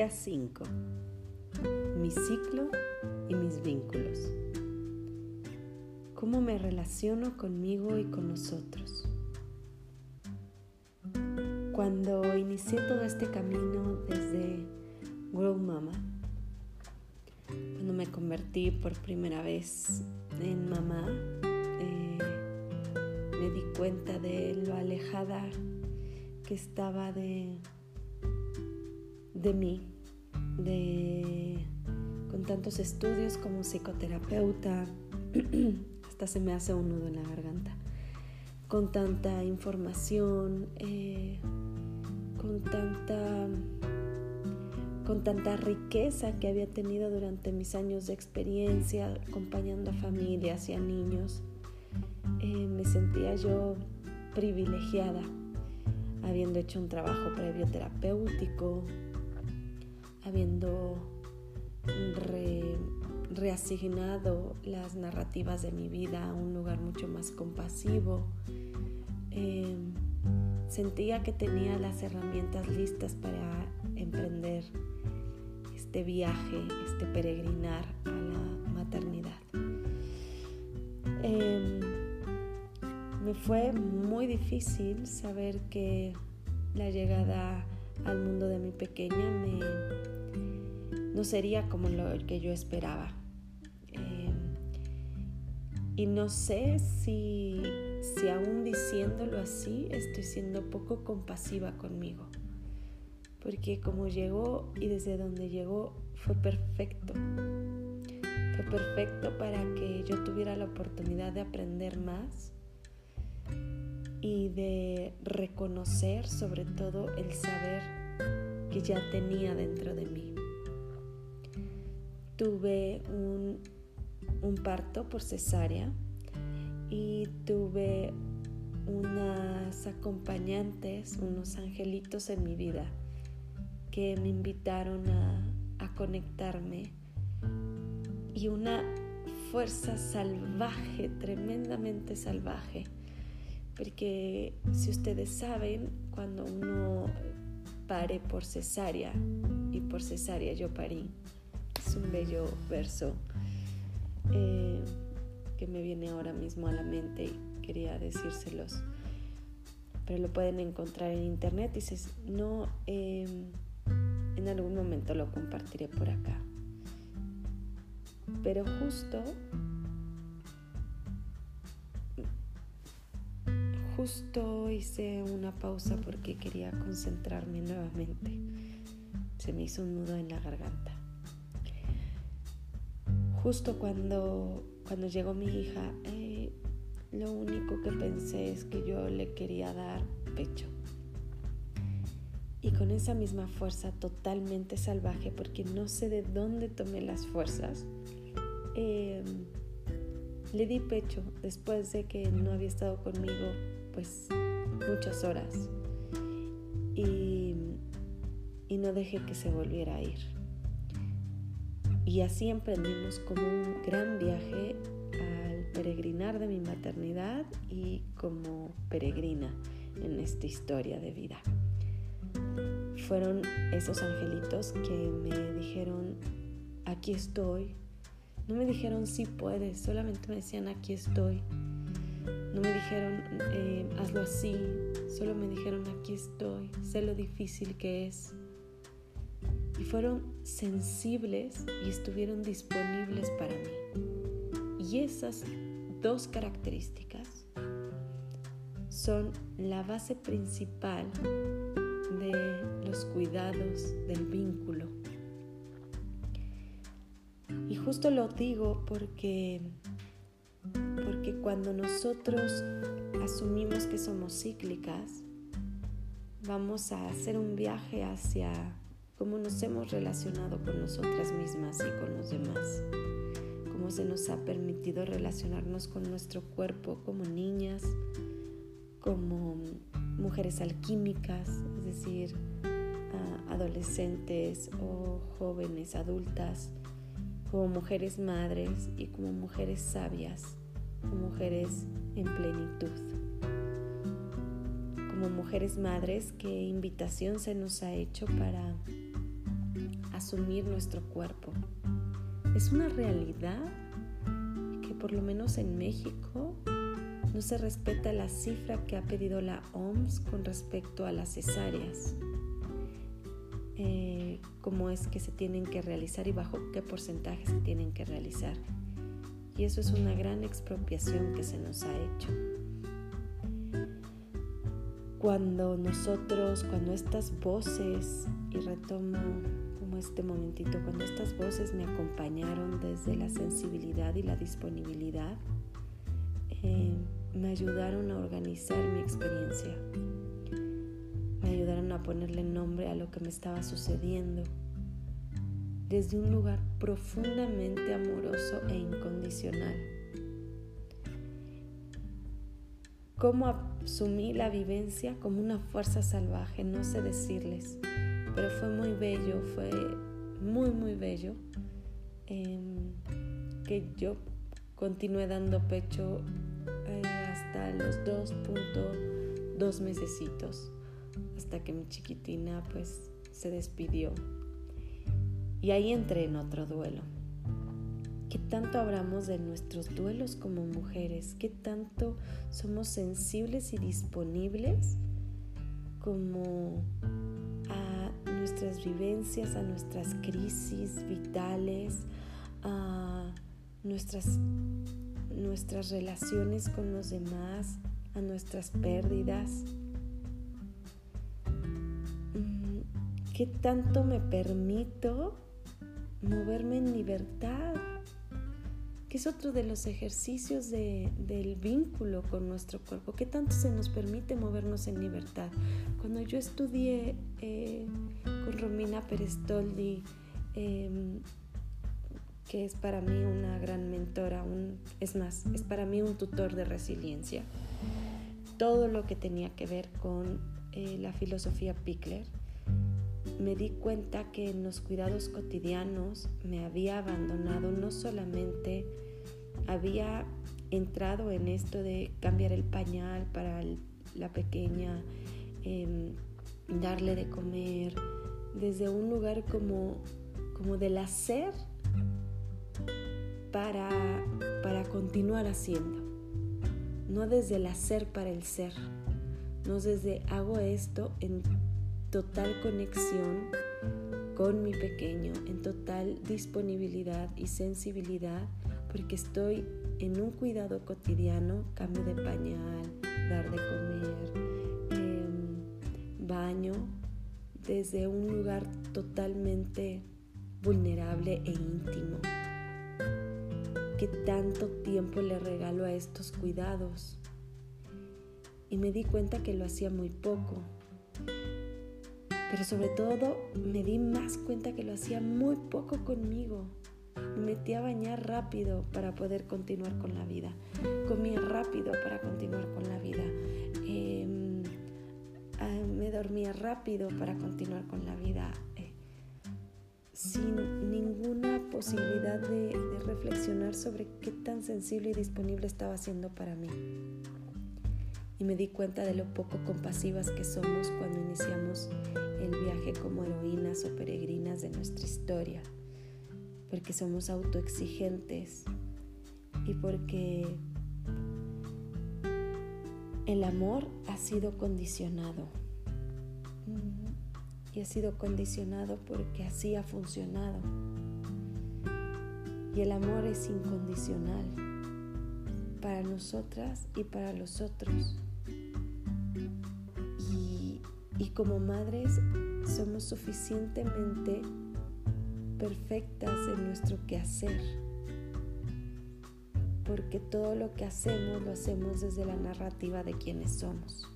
Día 5. Mi ciclo y mis vínculos. ¿Cómo me relaciono conmigo y con nosotros? Cuando inicié todo este camino desde Grow Mama, cuando me convertí por primera vez en mamá, eh, me di cuenta de lo alejada que estaba de de mí, de, con tantos estudios como psicoterapeuta, hasta se me hace un nudo en la garganta, con tanta información, eh, con tanta con tanta riqueza que había tenido durante mis años de experiencia acompañando a familias y a niños. Eh, me sentía yo privilegiada, habiendo hecho un trabajo previo terapéutico, habiendo reasignado las narrativas de mi vida a un lugar mucho más compasivo. Em, sentía que tenía las herramientas listas para emprender este viaje, este peregrinar a la maternidad. Em, me fue muy difícil saber que la llegada al mundo de mi pequeña me, no sería como lo que yo esperaba. Em, y no sé si, si aún diciéndolo así estoy siendo poco compasiva conmigo. Porque como llegó y desde donde llegó fue perfecto. Fue perfecto para que yo tuviera la oportunidad de aprender más y de reconocer sobre todo el saber que ya tenía dentro de mí. Tuve un, parto por cesárea y tuve unas acompañantes, unos angelitos en mi vida que me invitaron a, conectarme y una fuerza salvaje, tremendamente salvaje porque si ustedes saben, cuando uno pare por cesárea, y por cesárea yo parí, es un bello verso eh, que me viene ahora mismo a la mente y quería decírselos, pero lo pueden encontrar en internet. Dices, no, em, en algún momento lo compartiré por acá. Pero justo Justo hice una pausa porque quería concentrarme nuevamente. Se me hizo un nudo en la garganta. Justo cuando, cuando llegó mi hija, eh, lo único que pensé es que yo le quería dar pecho. Y con esa misma fuerza totalmente salvaje, porque no sé de dónde tomé las fuerzas, em, le di pecho después de que no había estado conmigo pues muchas horas y, y no dejé que se volviera a ir. Y así emprendimos como un gran viaje al peregrinar de mi maternidad y como peregrina en esta historia de vida. Fueron esos angelitos que me dijeron, aquí estoy. No me dijeron sí puedes, solamente me decían aquí estoy. No me dijeron, eh, hazlo así, solo me dijeron, aquí estoy, sé lo difícil que es. Y fueron sensibles y estuvieron disponibles para mí. Y esas dos características son la base principal de los cuidados del vínculo. Y justo lo digo porque porque cuando nosotros asumimos que somos cíclicas, vamos a hacer un viaje hacia cómo nos hemos relacionado con nosotras mismas y con los demás, cómo se nos ha permitido relacionarnos con nuestro cuerpo como niñas, como mujeres alquímicas, es decir, adolescentes o jóvenes adultas, como mujeres madres y como mujeres sabias mujeres en plenitud. Como mujeres madres, qué invitación se nos ha hecho para asumir nuestro cuerpo. Es una realidad que por lo menos en México no se respeta la cifra que ha pedido la OMS con respecto a las cesáreas. Eh, cómo es que se tienen que realizar y bajo qué porcentaje se tienen que realizar. Y eso es una gran expropiación que se nos ha hecho. Cuando nosotros, cuando estas voces, y retomo como este momentito, cuando estas voces me acompañaron desde la sensibilidad y la disponibilidad, eh, me ayudaron a organizar mi experiencia me ayudaron a ponerle nombre a lo que me estaba sucediendo desde un lugar profundamente amoroso e incondicional. Cómo asumí la vivencia como una fuerza salvaje, no sé decirles, pero fue muy bello, fue muy, muy bello em, que yo continué dando pecho eh, hasta los 2.2 mesecitos hasta que mi chiquitina pues se despidió. Y ahí entré en otro duelo. ¿Qué tanto hablamos de nuestros duelos como mujeres? ¿Qué tanto somos sensibles y disponibles como a nuestras vivencias, a nuestras crisis vitales, a nuestras, nuestras relaciones con los demás, a nuestras pérdidas? ¿Qué tanto me permito moverme en libertad? Que es otro de los ejercicios del vínculo con nuestro cuerpo. ¿Qué tanto se nos permite movernos en libertad? Cuando yo estudié eh, con Romina Perestoldi, em, que es para mí una gran mentora, es más, es para mí un tutor de resiliencia. Todo lo que tenía que ver con eh, la filosofía Pickler, me di cuenta que en los cuidados cotidianos me había abandonado, no solamente había entrado en esto de cambiar el pañal para la pequeña, em, darle de comer, desde un lugar como, como del hacer para, para continuar haciendo, no desde el hacer para el ser, no desde hago esto en total conexión con mi pequeño, en total disponibilidad y sensibilidad, porque estoy en un cuidado cotidiano, cambio de pañal, dar de comer, em, baño, desde un lugar totalmente vulnerable e íntimo. ¿Qué tanto tiempo le regalo a estos cuidados? Y me di cuenta que lo hacía muy poco pero sobre todo me di más cuenta que lo hacía muy poco conmigo. Me metía a bañar rápido para poder continuar con la vida. Comía rápido para continuar con la vida. Ah, me dormía rápido para continuar con la vida. Eh, sin ninguna posibilidad de, de reflexionar sobre qué tan sensible y disponible estaba siendo para mí y me di cuenta de lo poco compasivas que somos cuando iniciamos el viaje como heroínas o peregrinas de nuestra historia, porque somos autoexigentes y porque el amor ha sido condicionado. Y ha sido condicionado porque así ha funcionado. Y el amor es incondicional para nosotras y para los otros. Y como madres somos suficientemente perfectas en nuestro quehacer, porque todo lo que hacemos lo hacemos desde la narrativa de quienes somos.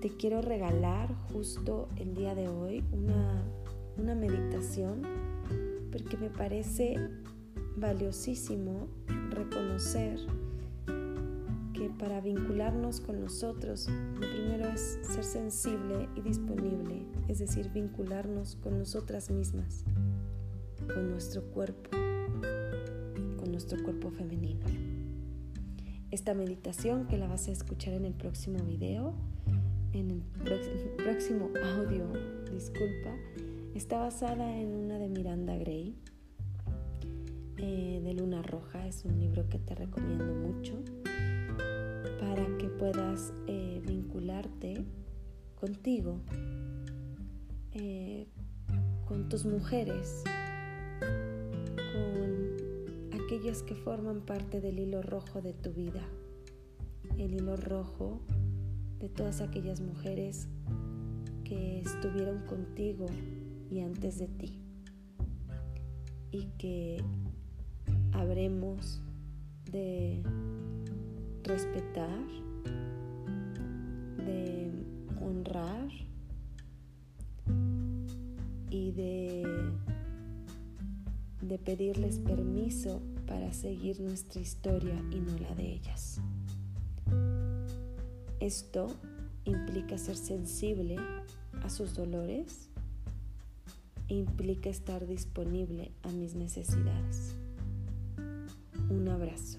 Te quiero regalar justo el día de hoy una, una meditación porque me parece valiosísimo reconocer para vincularnos con nosotros, lo primero es ser sensible y disponible, es decir, vincularnos con nosotras mismas, con nuestro cuerpo, con nuestro cuerpo femenino. Esta meditación que la vas a escuchar en el próximo video, en el próximo audio, disculpa, Está basada en una de Miranda Gray, eh, de Luna Roja. Es un libro que te recomiendo mucho para que puedas eh, vincularte contigo, eh, con tus mujeres, con aquellas que forman parte del hilo rojo de tu vida, el hilo rojo de todas aquellas mujeres que estuvieron contigo y antes de ti. Y que habremos de respetar, de honrar y de, de pedirles permiso para seguir nuestra historia y no la de ellas. Esto implica ser sensible a sus dolores implica estar disponible a mis necesidades. Un abrazo.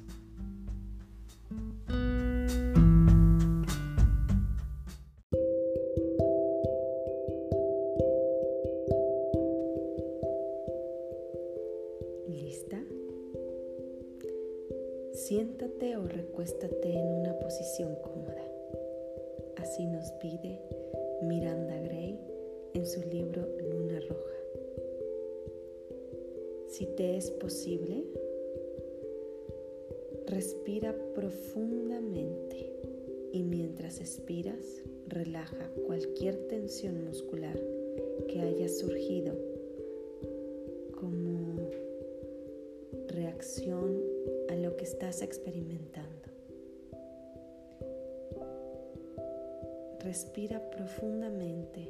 Respira profundamente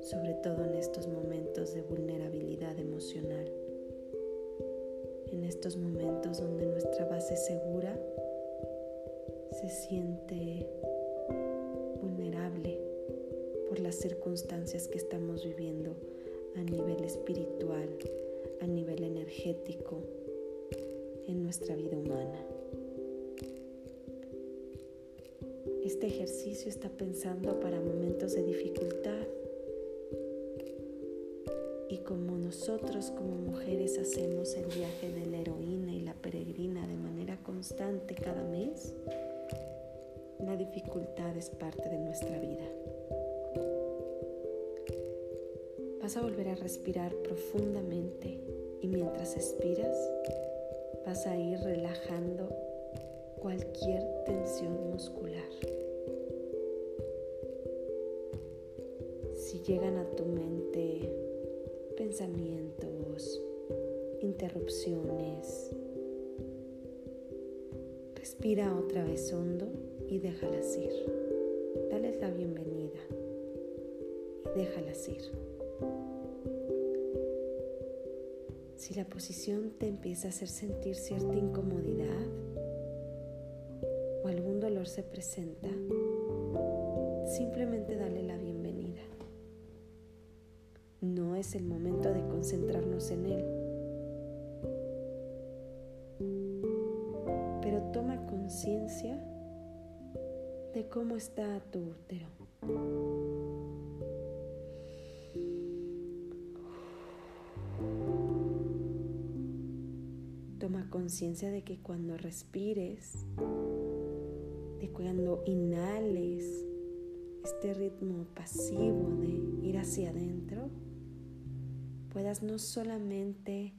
sobre todo en estos momentos de vulnerabilidad emocional, en estos momentos donde nuestra base segura se siente vulnerable por las circunstancias que estamos viviendo a nivel espiritual, a nivel energético, en nuestra vida humana. Este ejercicio está pensando para momentos de dificultad, y como nosotros como mujeres hacemos el viaje de la heroína y la peregrina de manera constante cada mes, la dificultad es parte de nuestra vida. Vas a volver a respirar profundamente y mientras expiras vas a ir relajando cualquier tensión muscular. Llegan a tu mente pensamientos, interrupciones. Respira otra vez hondo y déjalas ir. Dales la bienvenida y déjalas ir. Si la posición te empieza a hacer sentir cierta incomodidad o algún dolor se presenta, simplemente dale la bienvenida es el momento de concentrarnos en él. Pero toma conciencia de cómo está tu útero. Toma conciencia de que cuando respires, de cuando inhales este ritmo pasivo de ir hacia adentro, puedas no solamente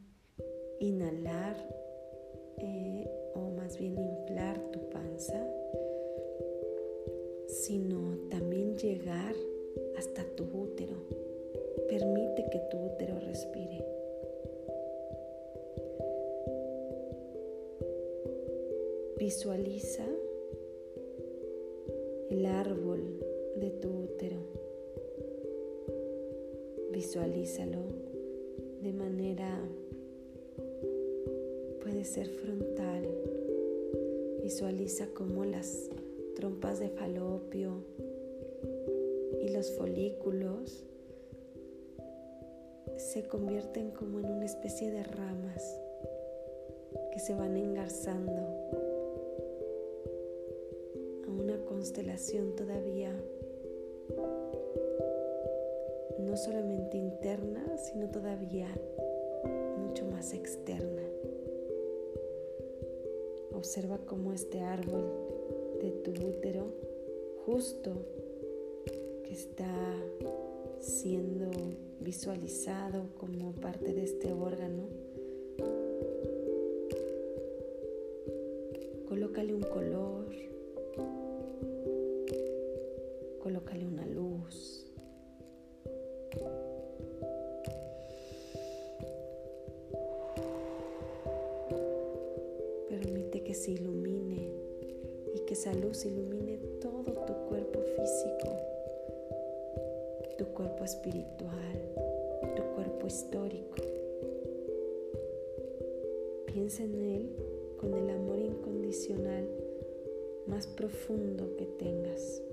inhalar eh, o más bien inflar tu panza, sino también llegar hasta tu útero. Permite que tu útero respire. Visualiza el árbol de tu útero. Visualízalo de manera, puede ser frontal. Visualiza cómo las trompas de falopio y los folículos se convierten como en una especie de ramas que se van engarzando a una constelación todavía no solamente interna, sino todavía mucho más externa. Observa cómo este árbol de tu útero justo que está siendo visualizado como parte de este órgano, colócale un color, colócale una luz. Se ilumine y que esa luz ilumine todo tu cuerpo físico, tu cuerpo espiritual, tu cuerpo histórico. Piensa en él con el amor incondicional más profundo que tengas.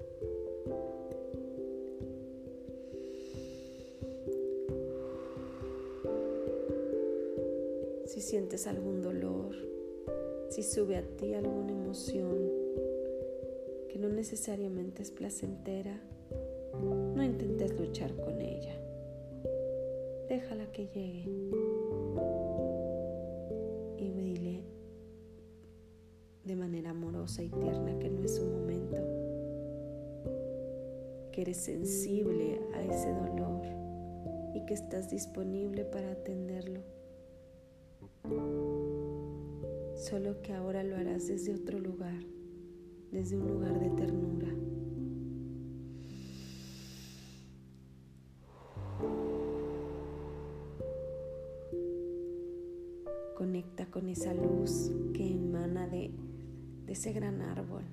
Si sientes algún dolor, si sube a ti alguna emoción que no necesariamente es placentera, no intentes luchar con ella. Déjala que llegue. Y dile de manera amorosa y tierna que no es su momento. Que eres sensible a ese dolor y que estás disponible para atenderlo solo que ahora lo harás desde otro lugar, desde un lugar de ternura. Conecta con esa luz que emana de, ese gran árbol.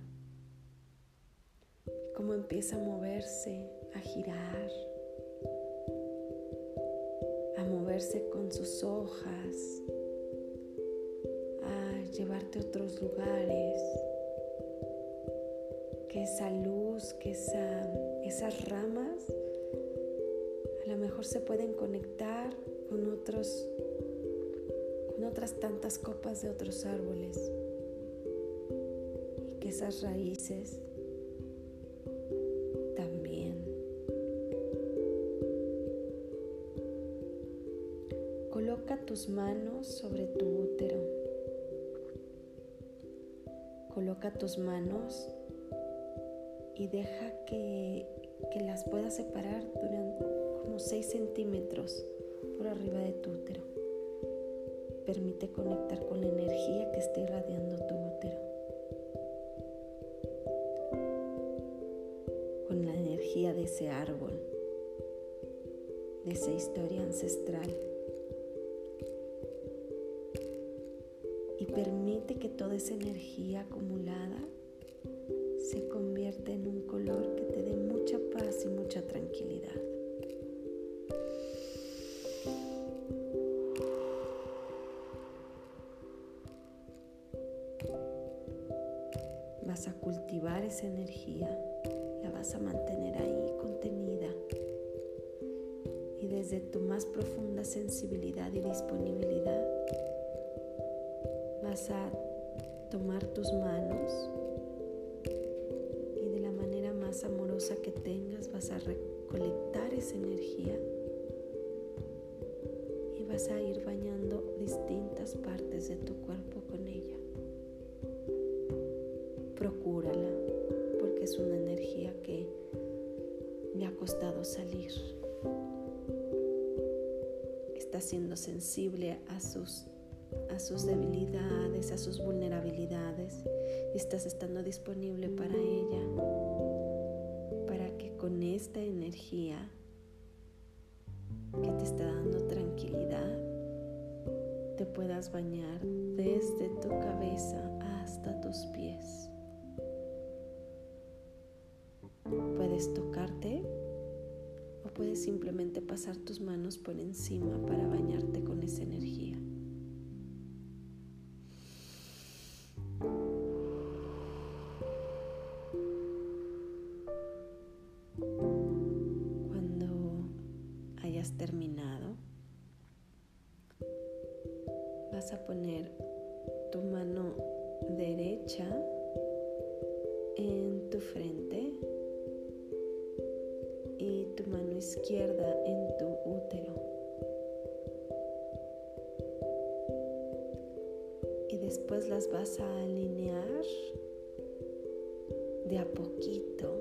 Cómo empieza a moverse, a girar, a moverse con sus hojas, llevarte a otros lugares, que esa luz, que esa, esas ramas a lo mejor se pueden conectar con otros con otras tantas copas de otros árboles. Y que esas raíces también. Coloca tus manos sobre tu útero Coloca tus manos y deja que, las puedas separar durante como 6 centímetros por arriba de tu útero. Permite conectar con la energía que está irradiando tu útero. Con la energía de ese árbol, de esa historia ancestral. Permite que toda esa energía acumulada se convierta en un color que te dé mucha paz y mucha tranquilidad. Vas a cultivar esa energía, la vas a mantener ahí contenida y desde tu más profunda sensibilidad y disponibilidad vas a tomar tus manos y de la manera más amorosa que tengas vas a recolectar esa energía y vas a ir bañando distintas partes de tu cuerpo con ella. Procúrala porque es una energía que me ha costado salir. Está siendo sensible a sus a sus debilidades, a sus vulnerabilidades. Estás estando disponible para ella, para que con esta energía que te está dando tranquilidad, te puedas bañar desde tu cabeza hasta tus pies. Puedes tocarte o puedes simplemente pasar tus manos por encima para bañarte con esa energía. terminado, vas a poner tu mano derecha en tu frente y tu mano izquierda en tu útero. Y después las vas a alinear de a poquito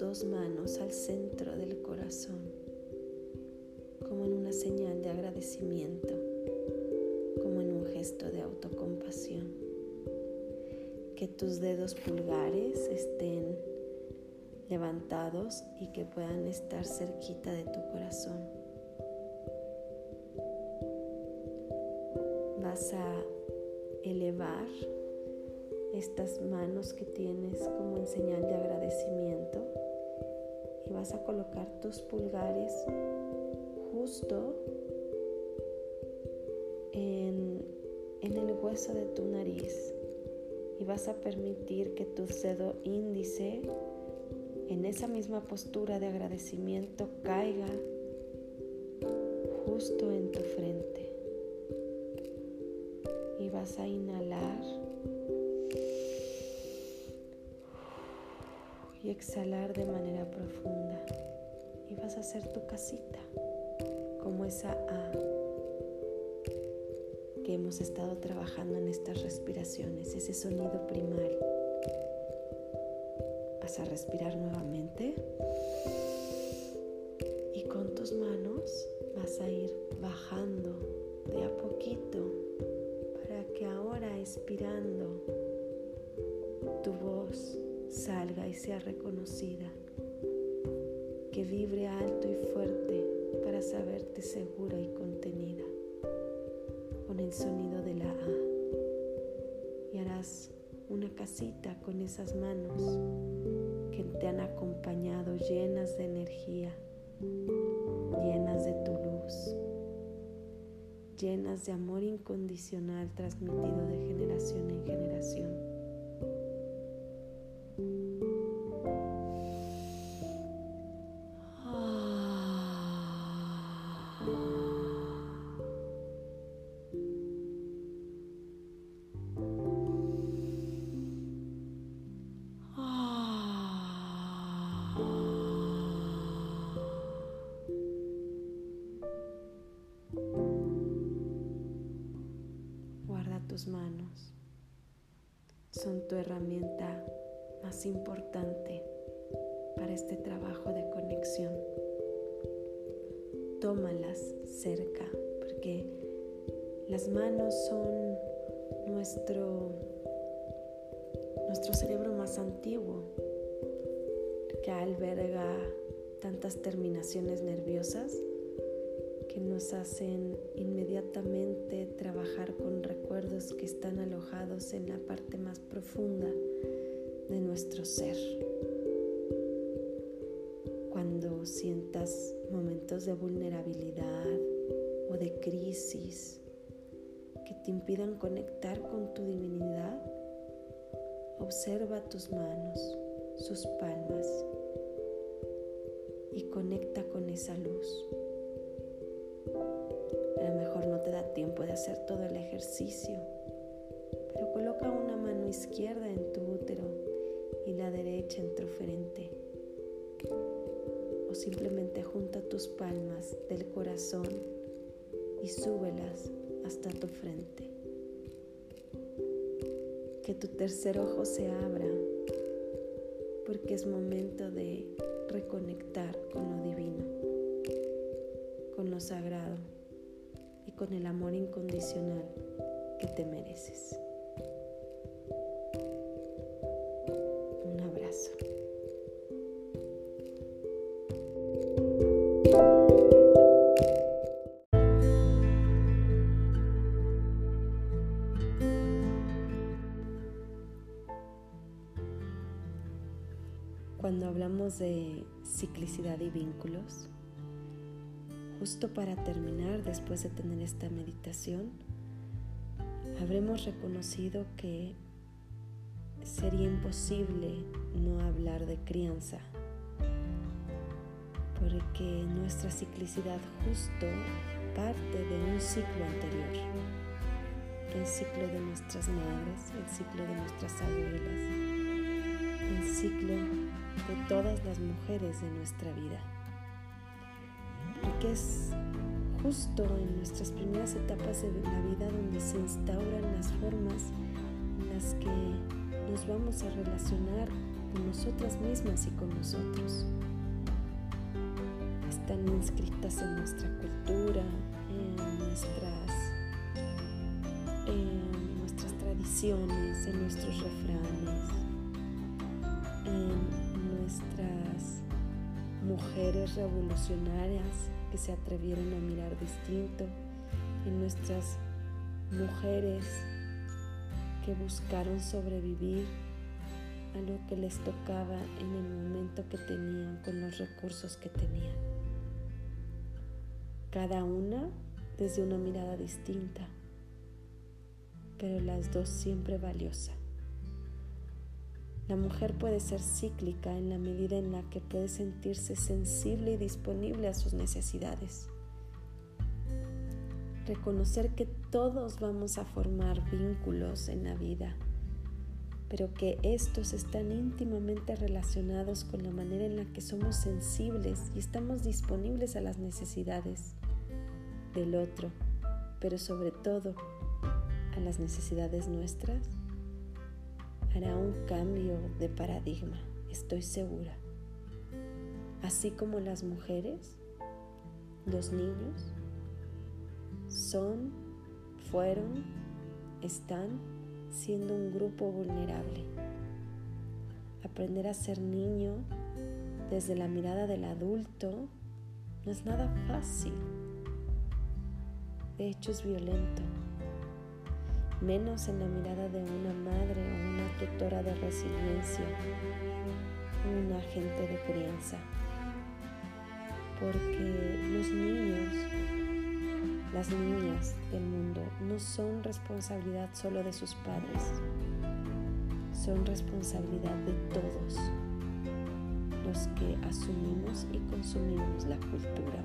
dos manos al centro del corazón, como en una señal de agradecimiento, como en un gesto de autocompasión. Que tus dedos pulgares estén levantados y que puedan estar cerquita de tu corazón. Vas a elevar estas manos que tienes como en señal de agradecimiento vas a colocar tus pulgares justo en, en el hueso de tu nariz y vas a permitir que tu dedo índice en esa misma postura de agradecimiento caiga justo en tu frente. Y vas a inhalar exhalar de manera profunda. Y vas a hacer tu casita como esa A que hemos estado trabajando en estas respiraciones, ese sonido primario a respirar nuevamente y con tus manos vas a ir bajando de a poquito para que ahora expirando tu voz salga y sea reconocida, que vibre alto y fuerte para saberte segura y contenida con el sonido de la A. Y harás una casita con esas manos que te han acompañado llenas de energía, llenas de tu luz, llenas de amor incondicional transmitido de generación en generación. Son tu herramienta más importante para este trabajo de conexión. Tómalas cerca porque las manos son nuestro, nuestro cerebro más antiguo que alberga tantas terminaciones nerviosas nos hacen inmediatamente trabajar con recuerdos que están alojados en la parte más profunda de nuestro ser. Cuando sientas momentos de vulnerabilidad o de crisis que te impidan conectar con tu divinidad, observa tus manos, sus palmas y conecta con esa luz. No te da tiempo de hacer todo el ejercicio, pero coloca una mano izquierda en tu útero y la derecha en tu frente. O simplemente junta tus palmas del corazón y súbelas hasta tu frente. Que tu tercer ojo se abra porque es momento de reconectar con lo divino, con lo sagrado con el amor incondicional que te mereces. Un abrazo. Cuando hablamos de ciclicidad y vínculos, justo para terminar, después de tener esta meditación, habremos reconocido que sería imposible no hablar de crianza, porque nuestra ciclicidad justo parte de un ciclo anterior, el ciclo de nuestras madres, el ciclo de nuestras abuelas, el ciclo de todas las mujeres de nuestra vida que es justo en nuestras primeras etapas de la vida donde se instauran las formas en las que nos vamos a relacionar con nosotras mismas y con nosotros. Están inscritas en nuestra cultura, en nuestras, en nuestras tradiciones, en nuestros refranes, en nuestras mujeres revolucionarias que se atrevieron a mirar distinto, en nuestras mujeres que buscaron sobrevivir a lo que les tocaba en el momento que tenían con los recursos que tenían. Cada una desde una mirada distinta, pero las dos siempre valiosas. La mujer puede ser cíclica en la medida en la que puede sentirse sensible y disponible a sus necesidades. Reconocer que todos vamos a formar vínculos en la vida, pero que estos están íntimamente relacionados con la manera en la que somos sensibles y estamos disponibles a las necesidades del otro, pero sobre todo a las necesidades nuestras hará un cambio de paradigma, estoy segura. Así como las mujeres, los niños son, fueron, están siendo un grupo vulnerable. Aprender a ser niño desde la mirada del adulto no es nada fácil. De hecho es violento menos en la mirada de una madre o una tutora de resiliencia, un agente de crianza. Porque los niños, las niñas del mundo no son responsabilidad solo de sus padres, son responsabilidad de todos los que asumimos y consumimos la cultura.